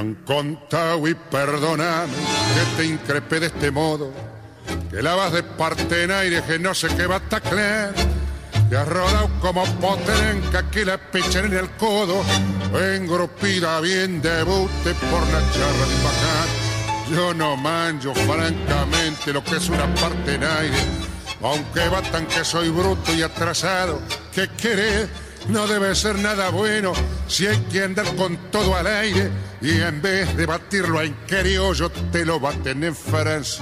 han contado y perdoname que te increpé de este modo, que la vas de parte en aire que no sé qué va a taclear, que has rodado como potenca que la pechan en el codo, engropida bien debute por la charla de bajar. Yo no manjo francamente lo que es una parte en aire, aunque batan que soy bruto y atrasado, ¿qué querés? No debe ser nada bueno si hay que andar con todo al aire y en vez de batirlo en criollo te lo baten en francés.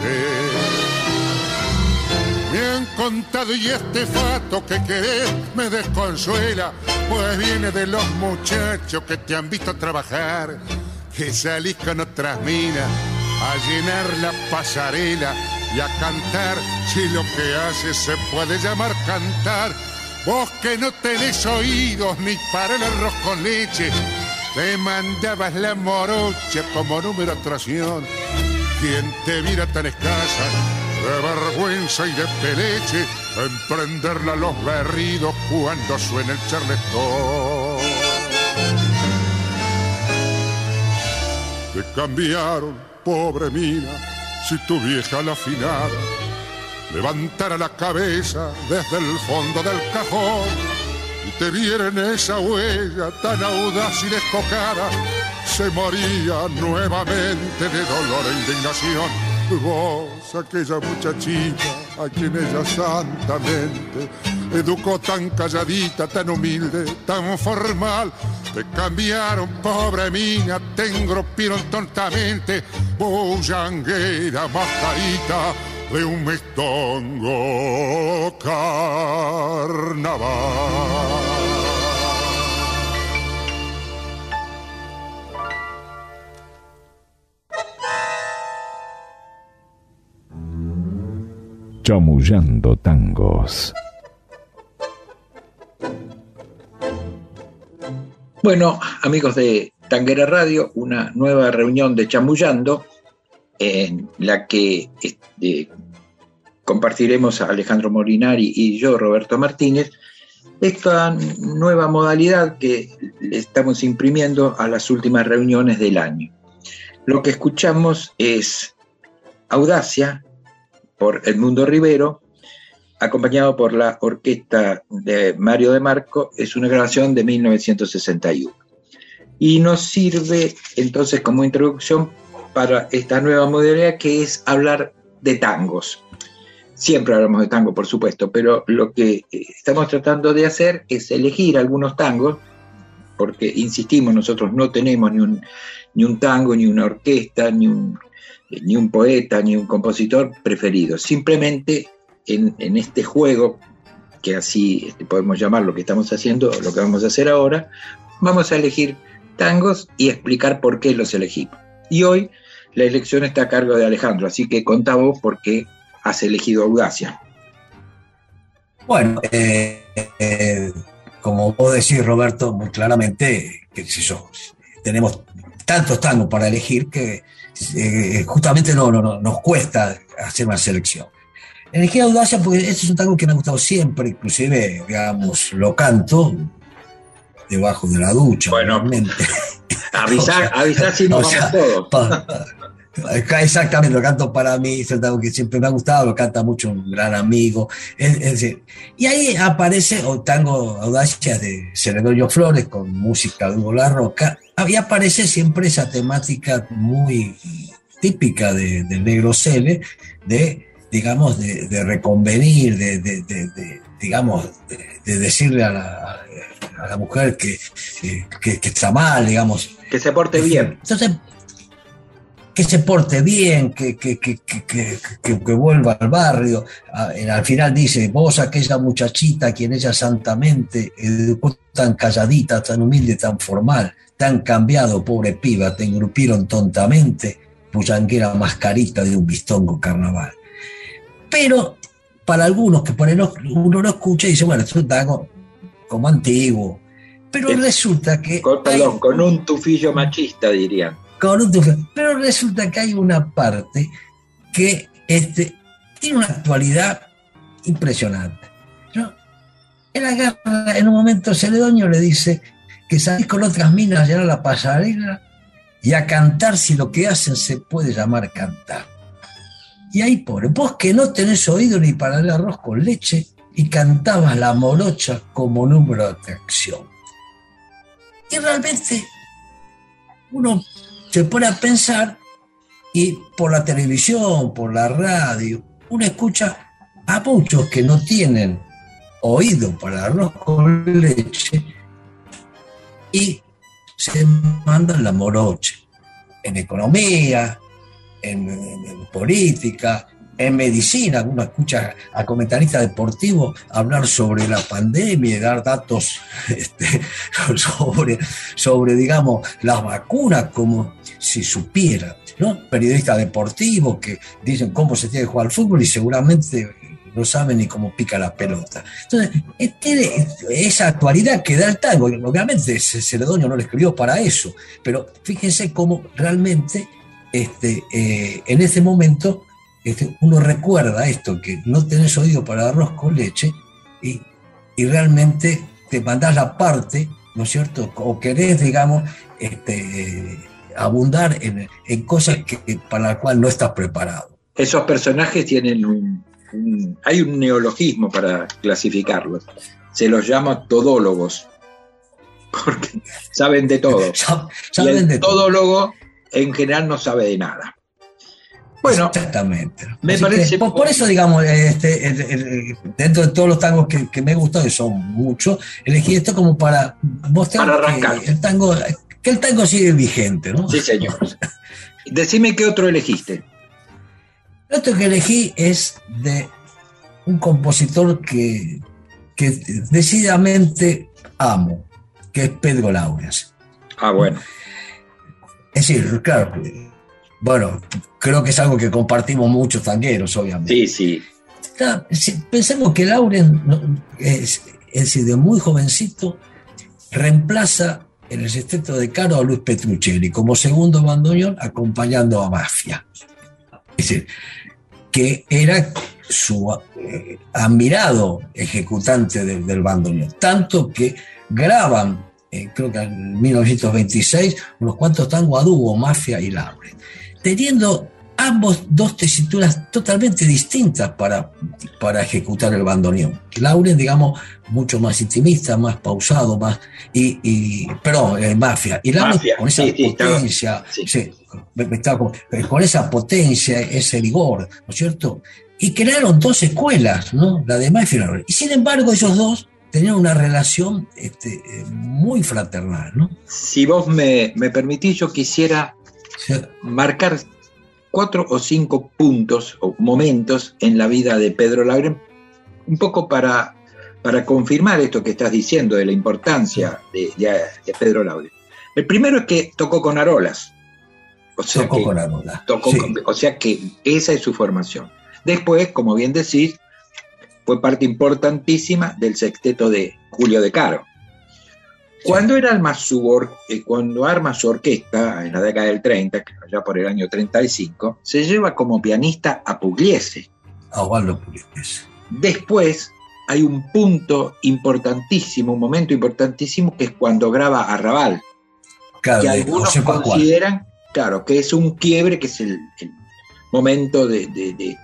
Me han contado y este fato que querés me desconsuela, pues viene de los muchachos que te han visto trabajar, que salís con otras minas a llenar la pasarela y a cantar si lo que haces se puede llamar cantar Vos que no tenés oídos ni para el arroz con leche, te mandabas la morocha como número atracción. Quien te mira tan escasa, de vergüenza y de peleche, emprenderla los berridos cuando suena el charletón. Te cambiaron, pobre mina, si tu vieja la afinada levantara la cabeza desde el fondo del cajón y te viera en esa huella tan audaz y descocada, se moría nuevamente de dolor e indignación. Vos, aquella muchachita a quien ella santamente educó tan calladita, tan humilde, tan formal, te cambiaron, pobre mina, te engropieron tontamente, bullanguera, mascarita de un mestongo carnaval. Chamullando tangos. Bueno, amigos de Tanguera Radio, una nueva reunión de Chamullando en la que este, compartiremos a Alejandro Molinari y yo, Roberto Martínez, esta nueva modalidad que estamos imprimiendo a las últimas reuniones del año. Lo que escuchamos es Audacia por Edmundo Rivero, acompañado por la orquesta de Mario de Marco, es una grabación de 1961. Y nos sirve entonces como introducción para esta nueva modalidad que es hablar de tangos. Siempre hablamos de tango, por supuesto, pero lo que eh, estamos tratando de hacer es elegir algunos tangos, porque, insistimos, nosotros no tenemos ni un, ni un tango, ni una orquesta, ni un, eh, ni un poeta, ni un compositor preferido. Simplemente en, en este juego, que así este, podemos llamar lo que estamos haciendo, lo que vamos a hacer ahora, vamos a elegir tangos y explicar por qué los elegimos. Y hoy la elección está a cargo de Alejandro, así que contá vos por qué has elegido Audacia. Bueno, eh, eh, como vos decís, Roberto, muy claramente, qué sé yo, tenemos tantos tangos para elegir que eh, justamente no, no, nos cuesta hacer una selección. Elegí Audacia porque este es un tango que me ha gustado siempre, inclusive, digamos, lo canto debajo de la ducha. Bueno, avisar, avisar si no vamos todos. Exactamente, lo canto para mí, es algo que siempre me ha gustado, lo canta mucho un gran amigo. y ahí aparece o Tango Audacia de Ceredorio Flores con música de Hugo La Roca, y aparece siempre esa temática muy típica de, del negro Cele, de, digamos, de, reconvenir, de, digamos, de, decirle a la, a la mujer que, que, que, está mal, digamos. Que se porte bien. Entonces, que se porte bien, que, que, que, que, vuelva al barrio. Al final dice, vos aquella muchachita quien ella santamente educó tan calladita, tan humilde, tan formal, tan cambiado, pobre piba, te engrupieron tontamente, puyanguera mascarita de un bistongo carnaval. Pero para algunos que por uno lo escucha y dice, bueno, esto es tango como antiguo. Pero resulta que... Con, con un tufillo machista, dirían pero resulta que hay una parte que este, tiene una actualidad impresionante. En la guerra, en un momento Celedonio le dice que salís con otras minas a llenar la pasarela y a cantar si lo que hacen se puede llamar cantar. Y ahí, pobre, vos que no tenés oído ni para el arroz con leche y cantabas la morocha como número de atracción. Y realmente uno se pone a pensar y por la televisión, por la radio, uno escucha a muchos que no tienen oído para arroz con leche y se mandan la moroche en economía, en, política, en medicina, uno escucha a comentaristas deportivos hablar sobre la pandemia y dar datos este, sobre, sobre, digamos, las vacunas como si supiera, ¿no? Periodistas deportivos que dicen cómo se tiene que jugar al fútbol y seguramente no saben ni cómo pica la pelota. Entonces, tiene esa actualidad que da el tango, obviamente Celedonio no lo escribió para eso, pero fíjense cómo realmente este, eh, en ese momento este, uno recuerda esto, que no tenés oído para arroz con leche y, realmente te mandás la parte, ¿no es cierto? O querés, digamos, este, abundar en, cosas que, para las cuales no estás preparado. Esos personajes tienen un, Hay un neologismo para clasificarlos. Se los llama todólogos. Porque saben de todo. saben de todólogo en general no sabe de nada. Bueno, exactamente. Me parece por, eso, digamos, este, dentro de todos los tangos que, me gustan, que son muchos, elegí esto como para mostrar que el tango, que el tango sigue vigente, ¿no? Sí, señor. Decime qué otro elegiste. El otro que elegí es de un compositor que, que decididamente amo, que es Pedro Laurens. Ah, bueno. Es decir, claro, bueno, creo que es algo que compartimos muchos tangueros, obviamente. Sí, sí. pensemos que Lauren, es, decir, de muy jovencito, reemplaza en el sexteto de Caro a Luis Petruccelli como segundo bandoneón acompañando a Mafia. Es decir, que era su eh, admirado ejecutante del bandoneón. Tanto que graban eh, creo que en 1926, unos cuantos tangos a dúo, Mafia y Lauren teniendo ambos dos tesituras totalmente distintas para, para ejecutar el bandoneón. Lauren, digamos, mucho más intimista, más pausado, más. Y, y perdón, eh, mafia. Y Lauren con esa potencia, con, esa potencia, ese vigor, ¿no es cierto? Y crearon dos escuelas, ¿no? La de Mafia y Lauren. Y sin embargo, ellos dos tenían una relación este, eh, muy fraternal, ¿no? Si vos me, me permitís, yo quisiera marcar cuatro o cinco puntos o momentos en la vida de Pedro Lauren, un poco para, para confirmar esto que estás diciendo de la importancia de, Pedro Lauren. El primero es que tocó con Arolas. O sea tocó con Arolas. o sea que esa es su formación. Después, como bien decís, fue parte importantísima del sexteto de Julio de Caro. Cuando, era arma su eh, cuando arma su orquesta en la década del 30, ya por el año 35, se lleva como pianista a Pugliese. A Osvaldo Pugliese. Después hay un punto importantísimo, un momento importantísimo, que es cuando graba Arrabal. Claro, que algunos consideran, claro, que es un quiebre, que es el, momento de, de, de,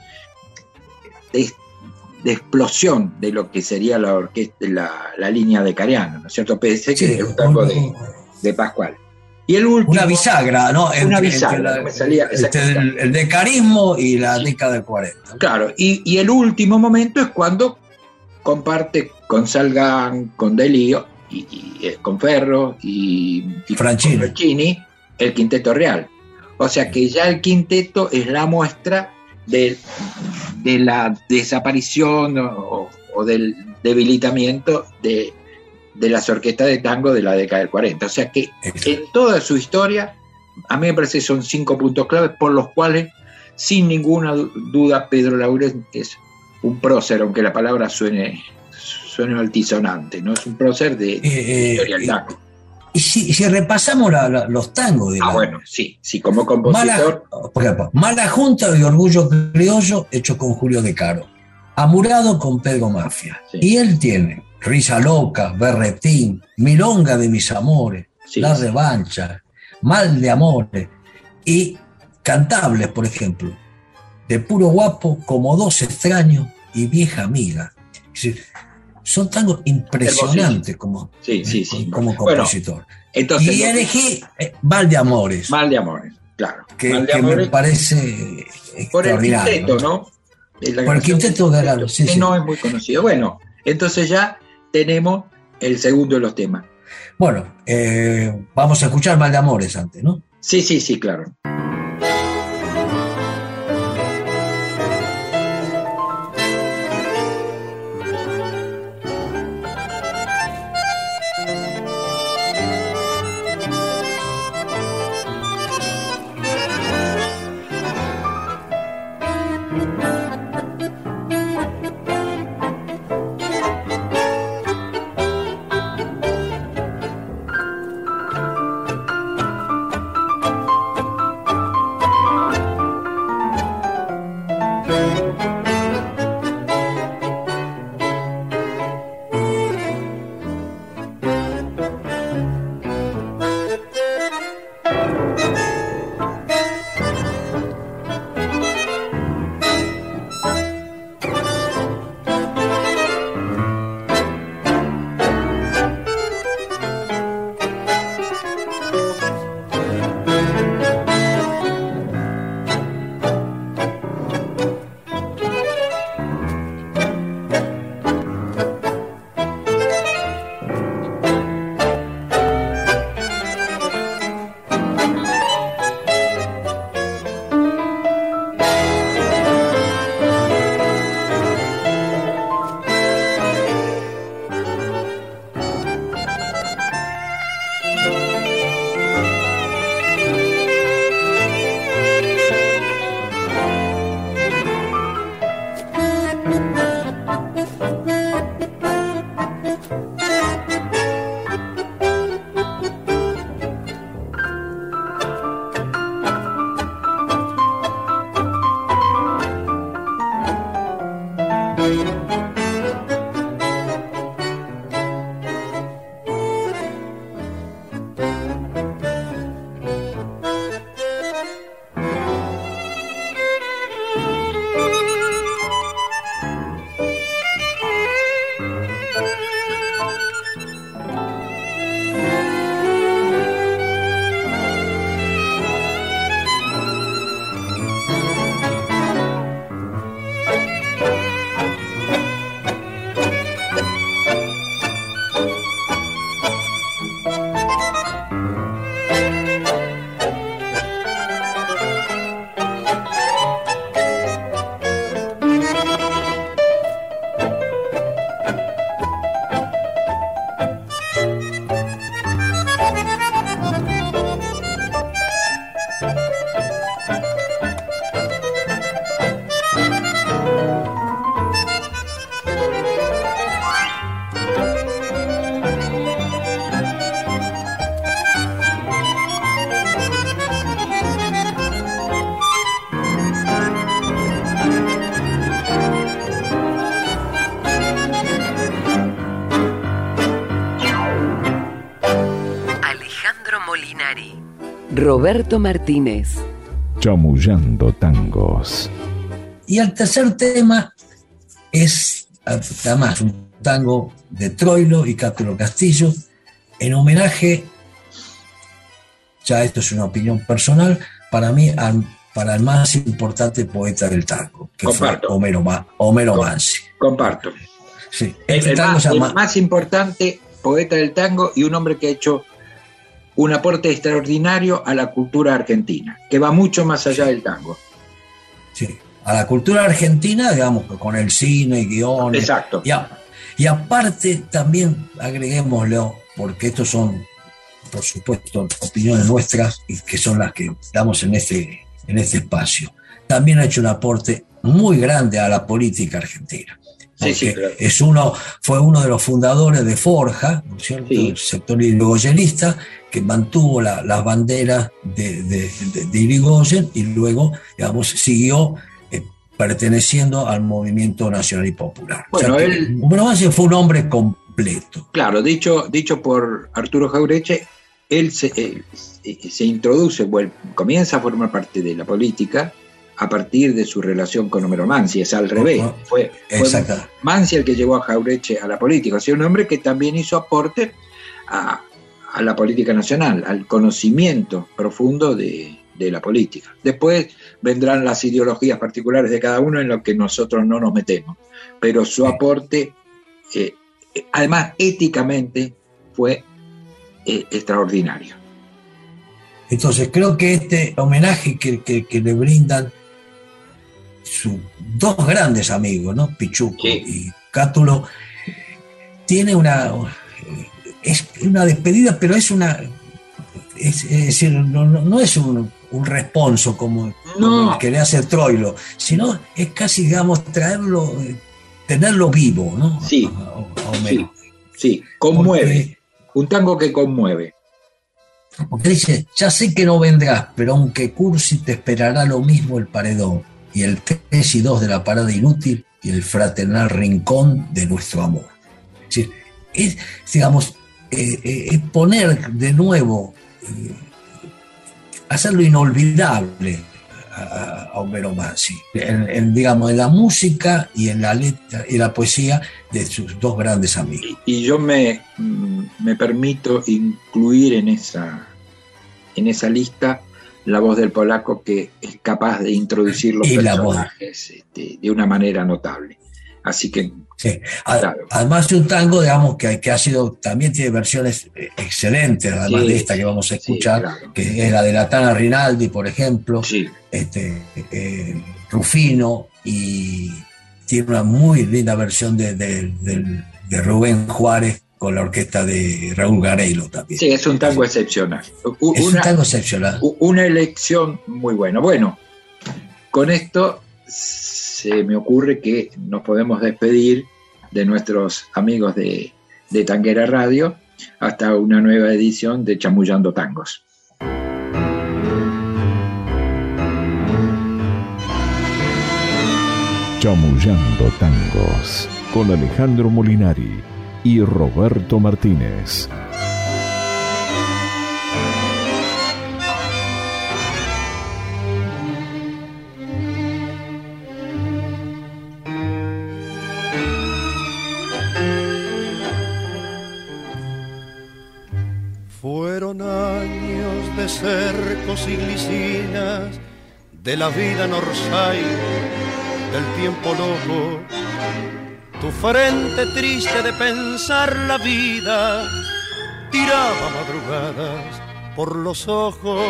de explosión de lo que sería la orquesta, la, línea de Cariano, ¿no es cierto? Pese que es un tango de, Pascual. Y el último, una bisagra, ¿no? Una bisagra, este, el, el, decarismo y la década del 40. Claro, y, el último momento es cuando comparte con Salgan, con Delio, y, eh, con Ferro y, y Franchini. el quinteto real. O sea que ya el quinteto es la muestra de, de la desaparición o, del debilitamiento de, de, las orquestas de tango de la década del 40. O sea que en toda su historia, a mí me parece que son cinco puntos claves por los cuales, sin ninguna duda, Pedro Laurel es un prócer, aunque la palabra suene, suene altisonante, ¿no? Es un prócer de, eh, historia del tango. Y si, repasamos los tangos de Ah, bueno, sí, sí, como compositor. Mala, por ejemplo, Mala Junta de Orgullo Criollo, hecho con Julio De Caro. Amurado con Pedro Mafia. Y él tiene Risa Loca, Berretín, Milonga de mis amores, La Revancha, Mal de Amores y Cantables, por ejemplo. De puro guapo, como dos extraños y vieja amiga son tangos impresionantes como, sí, sí, sí. como compositor. y elegí eh, Mal de Amores. Mal de Amores, claro. Que, me parece Por el quinteto, ¿no? Por el quinteto de Galo, sí, que no es muy conocido. Bueno, entonces ya tenemos el segundo de los temas. Bueno, eh, vamos a escuchar Mal de Amores antes, ¿no? Sí, sí, sí, claro. Roberto Martínez. Chamullando tangos. Y el tercer tema es, además, un tango de Troilo y Cátulo Castillo, en homenaje, ya esto es una opinión personal, para mí, para el más importante poeta del tango, que fue Homero, Homero Mansi. Comparto. Sí, el, este más, el más importante poeta del tango y un hombre que ha hecho un aporte extraordinario a la cultura argentina, que va mucho más allá del tango. Sí, a la cultura argentina, digamos, con el cine, guiones. Exacto. Y, aparte también agreguémoslo, porque estos son, por supuesto, opiniones nuestras y que son las que damos en este, en este espacio. También ha hecho un aporte muy grande a la política argentina. Sí, sí, es uno, fue uno de los fundadores de Forja, ¿no es cierto? el sector irigoyenista, que mantuvo las banderas de, de, de, Irigoyen y luego, digamos, siguió eh, perteneciendo al movimiento nacional y popular. Bueno, él. fue un hombre completo. Claro, dicho, dicho por Arturo Jaureche, él se, eh, se introduce, comienza a formar parte de la política a partir de su relación con Homero Mansi, es al revés. Fue, Mansi el que llevó a Jaureche a la política, o sea, un hombre que también hizo aporte a, la política nacional, al conocimiento profundo de, la política. Después vendrán las ideologías particulares de cada uno en lo que nosotros no nos metemos, pero su aporte, eh, además éticamente, fue eh, extraordinario. Entonces creo que este homenaje que le brindan sus dos grandes amigos, ¿no? Pichuco y Cátulo, tiene una, es una despedida, pero es una, es, decir, no, es un, responso como, el que le hace Troilo, sino es casi, digamos, traerlo, tenerlo vivo, ¿no? Sí, sí, conmueve, un tango que conmueve. Porque dice, ya sé que no vendrás, pero aunque cursi te esperará lo mismo el paredón y el 3 y 2 de la parada inútil y el fraternal rincón de nuestro amor. Es, es digamos, eh, eh, poner de nuevo, eh, hacerlo inolvidable a, Homero Mansi, en, digamos, en la música y en la letra y la poesía de sus dos grandes amigos. Y, yo me, me permito incluir en esa, en esa lista la voz del polaco que es capaz de introducir los personajes este, de una manera notable. Así que. Además de un tango, digamos, que, que, ha sido, también tiene versiones eh, excelentes, además de esta que vamos a escuchar, que es la de la Tana Rinaldi, por ejemplo, este, eh, Rufino, y tiene una muy linda versión de, de Rubén Juárez, con la orquesta de Raúl Gareilo también. Sí, es un tango excepcional. Es un tango excepcional. Una elección muy buena. Bueno, con esto se me ocurre que nos podemos despedir de nuestros amigos de, de Tanguera Radio hasta una nueva edición de Chamullando Tangos. Chamullando Tangos con Alejandro Molinari y Roberto Martínez. Fueron años de cercos y glicinas, de la vida en del tiempo loco tu frente triste de pensar la vida tiraba madrugadas por los ojos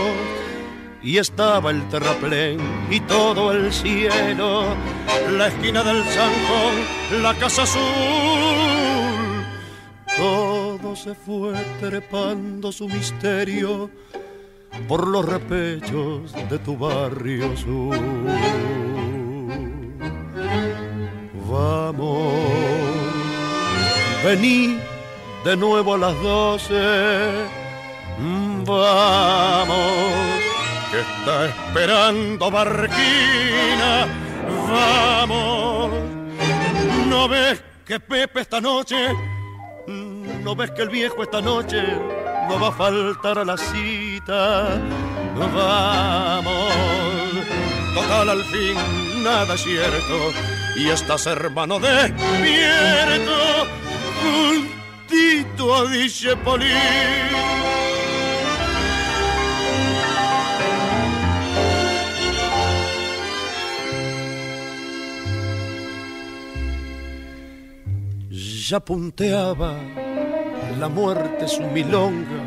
y estaba el terraplén y todo el cielo, la esquina del zanjón, la casa azul. Todo se fue trepando su misterio por los repechos de tu barrio sur. Vamos, vení de nuevo a las doce. Vamos, que está esperando Barquina. Vamos, ¿no ves que Pepe esta noche? ¿No ves que el viejo esta noche no va a faltar a la cita? Vamos, total al fin nada cierto y estás hermano despierto Dichepolín. Ya punteaba la muerte su milonga.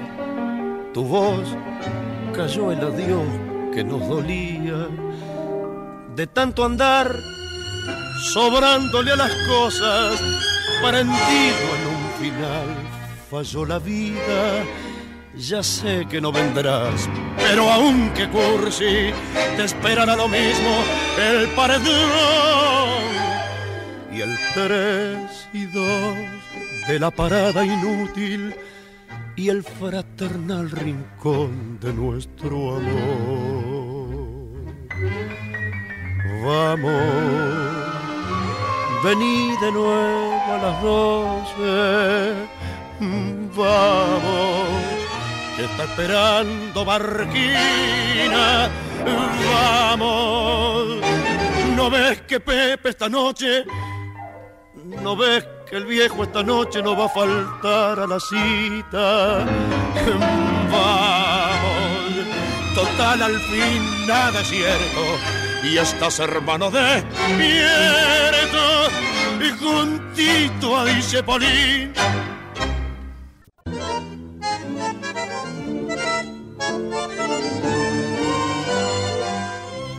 Tu voz cayó el adiós que nos dolía. De tanto andar sobrándole a las cosas, prendido en un final, falló la vida. Ya sé que no vendrás, pero aunque cursi, te esperará lo mismo el paredón y el tres y dos de la parada inútil y el fraternal rincón de nuestro amor. Vamos Vení de nuevo a las doce, vamos, que está esperando Barquina, vamos. ¿No ves que Pepe esta noche, no ves que el viejo esta noche no va a faltar a la cita? Vamos, total al fin nada es cierto y estás hermano despierto y juntito a dice